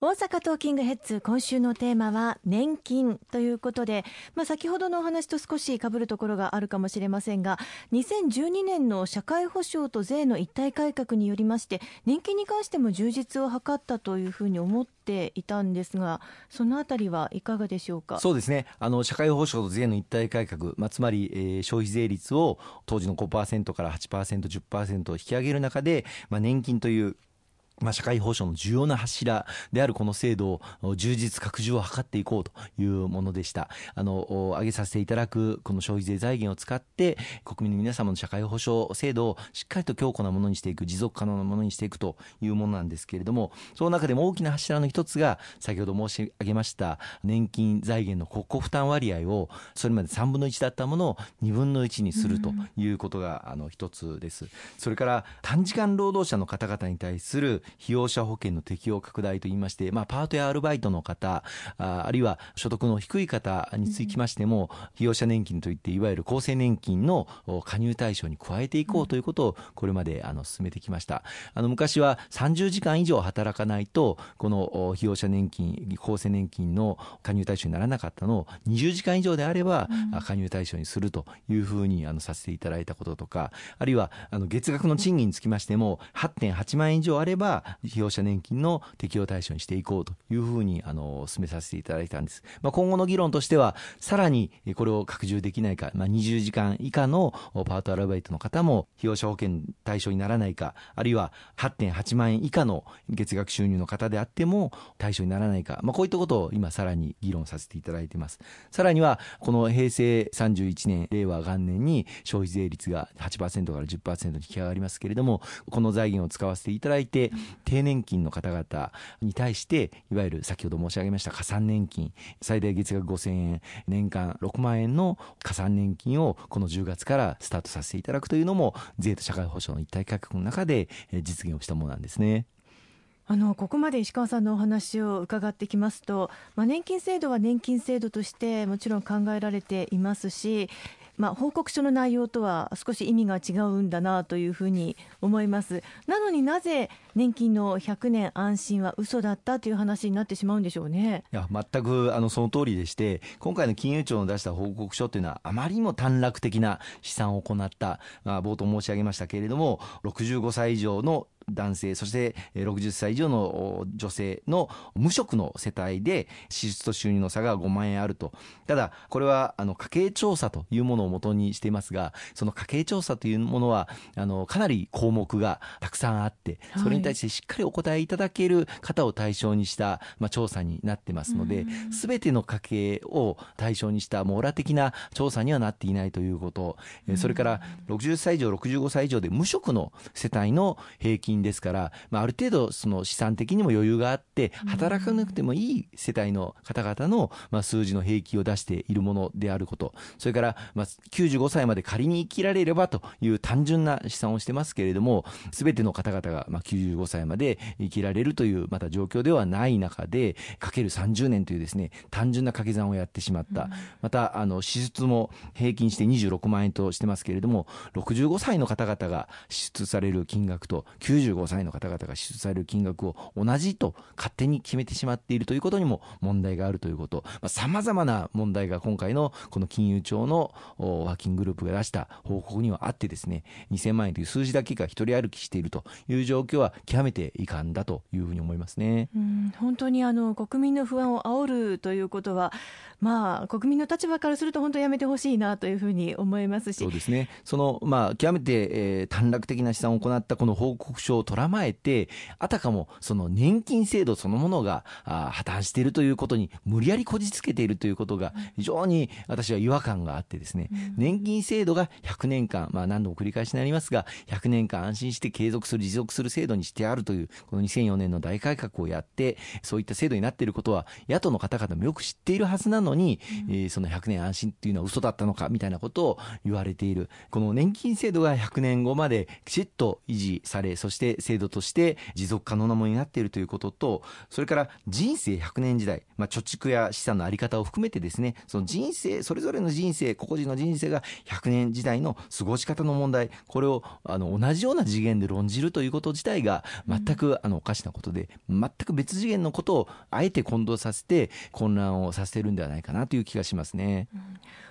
大阪トーキングヘッズ今週のテーマは年金ということで、まあ、先ほどのお話と少し被るところがあるかもしれませんが2012年の社会保障と税の一体改革によりまして年金に関しても充実を図ったというふうに思っていたんですがそのあたりはいかがでしょうか？そうですね。あの社会保障と税の一体改革、まあ、つまり、えー、消費税率を当時の5%から 8%10% 引き上げる中で、まあ、年金というまあ、社会保障の重要な柱であるこの制度を充実拡充を図っていこうというものでした。あの、挙げさせていただくこの消費税財源を使って国民の皆様の社会保障制度をしっかりと強固なものにしていく、持続可能なものにしていくというものなんですけれども、その中でも大きな柱の一つが先ほど申し上げました年金財源の国庫負担割合をそれまで3分の1だったものを2分の1にするということがあの一つです。それから短時間労働者の方々に対する被用者保険の適用拡大といいまして、まあ、パートやアルバイトの方ああるいは所得の低い方につきましても、被用者年金といっていわゆる厚生年金の加入対象に加えていこうということをこれまであの進めてきました。あの昔は30時間以上働かないとこの被用者年金厚生年金の加入対象にならなかったのを20時間以上であれば加入対象にするというふうにあのさせていただいたこととかあるいはあの月額の賃金につきましても8.8万円以上あれば被用者年金の適用対象にしていこうというふうにあの進めさせていただいたんです、まあ、今後の議論としてはさらにこれを拡充できないか、まあ、20時間以下のパートアルバイトの方も被用者保険対象にならないかあるいは8.8万円以下の月額収入の方であっても対象にならないか、まあ、こういったことを今さらに議論させていただいています。さらにはこの平成31年令和元年に消費税率が8%から10%に引き上がりますけれどもこの財源を使わせていただいて低年金の方々に対していわゆる先ほど申し上げました加算年金最大月額5000円年間6万円の加算年金をこの10月からスタートさせていただくというのも税と社会保障の一体改革の中で実現をしたものなんですね。あのここまで石川さんのお話を伺ってきますと、まあ、年金制度は年金制度としてもちろん考えられていますしまあ、報告書の内容とは少し意味が違うんだなというふうに思います。なのになぜ年金の100年安心は嘘だったという話になってしまうんでしょうね。いや全くあのその通りでして、今回の金融庁の出した報告書というのはあまりにも短絡的な試算を行った、まあ、冒頭申し上げましたけれども、65歳以上の男性そして60歳以上の女性の無職の世帯で支出と収入の差が5万円あるとただこれはあの家計調査というものをもとにしていますがその家計調査というものはあのかなり項目がたくさんあってそれに対してしっかりお答えいただける方を対象にした、まあ、調査になってますので全ての家計を対象にした網羅的な調査にはなっていないということ。それから60歳以上65歳以上で無職の世帯の平均ですから、まあ、ある程度その資産的にも余裕があって働かなくてもいい世帯の方々の、まあ、数字の平均を出しているものであること。それから、まあ、95歳まで仮に生きられればという単純な試算をしてますけれども全ての方々が、まあ、95歳まで生きられるというまた状況ではない中でかける30年というですね単純な掛け算をやってしまった、またあの支出も平均して26万円としてますけれども65歳の方々が支出される金額と95 75歳の方々が支出される金額を同じと勝手に決めてしまっているということにも問題があるということ。さまざ、まな問題が今回のこの金融庁のワーキンググループが出した報告にはあってですね2000万円という数字だけが一人歩きしているという状況は極めて遺憾だというふうに思いますね。うん本当にあの国民の不安を煽るということはまあ国民の立場からすると本当やめてほしいなというふうに思いますし。そうですね。そのまあ極めて、えー、短絡的な試算を行ったこの報告書をとらまえてあたかもその年金制度そのものがあ破綻しているということに無理やりこじつけているということが非常に私は違和感があってですね、うん、年金制度が100年間、まあ、何度も繰り返しになりますが100年間安心して継続する持続する制度にしてあるというこの2004年の大改革をやってそういった制度になっていることは野党の方々もよく知っているはずなのに、うん、えー、その100年安心っていうのは嘘だったのかみたいなことを言われている。この年金制度が100年後まできちっと維持されそして制度として持続可能なものになっているということとそれから人生100年時代、まあ、貯蓄や資産の在り方を含めてですねその人生それぞれの人生個々人の人生が100年時代の過ごし方の問題これをあの同じような次元で論じるということ自体がは全くあのおかしなことで、全く別次元のことをあえて混同させて混乱をさせてるんではないかなという気がしますね。うん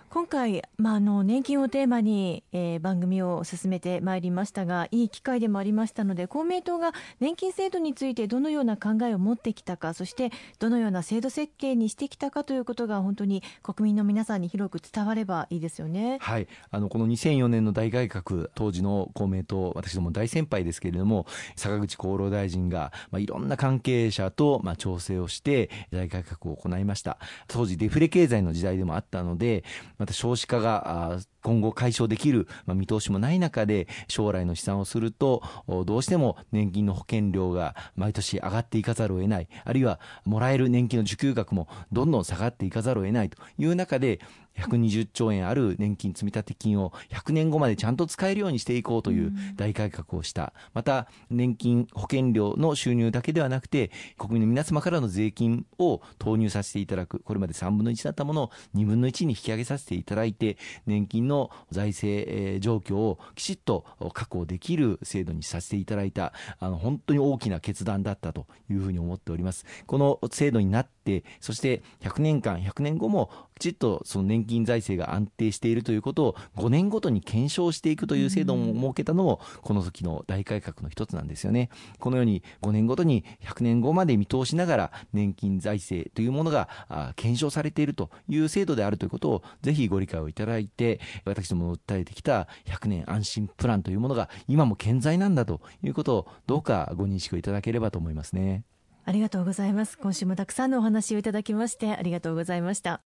今回、まあ、の年金をテーマに、えー、番組を進めてまいりましたがいい機会でもありましたので公明党が年金制度についてどのような考えを持ってきたかそしてどのような制度設計にしてきたかということが本当に国民の皆さんに広く伝わればいいですよね。はい、あのこの2004年の大改革当時の公明党私ども大先輩ですけれども坂口厚労大臣が、まあ、いろんな関係者と、まあ、調整をして大改革を行いました当時デフレ経済の時代でもあったのでまた少子化が今後解消できる、見通しもない中で将来の試算をするとどうしても年金の保険料が毎年上がっていかざるを得ない。あるいはもらえる年金の受給額もどんどん下がっていかざるを得ないという中で120兆円ある年金積立金を100年後までちゃんと使えるようにしていこうという大改革をした。また、年金保険料の収入だけではなくて、国民の皆様からの税金を投入させていただく。これまで3分の1だったものを2分の1に引き上げさせていただいて、年金の財政状況をきちっと確保できる制度にさせていただいた、あの、本当に大きな決断だったというふうに思っております。この制度になって、そして100年間、100年後もきちっとその年金財政が安定しているということを5年ごとに検証していくという制度も設けたのもこの時の大改革の一つなんですよね。このように5年ごとに100年後まで見通しながら年金財政というものが検証されているという制度であるということをぜひご理解をいただいて私どもの訴えてきた100年安心プランというものが今も健在なんだということをどうかご認識をいただければと思いますね。ありがとうございます。今週もたくさんのお話をいただきましてありがとうございました。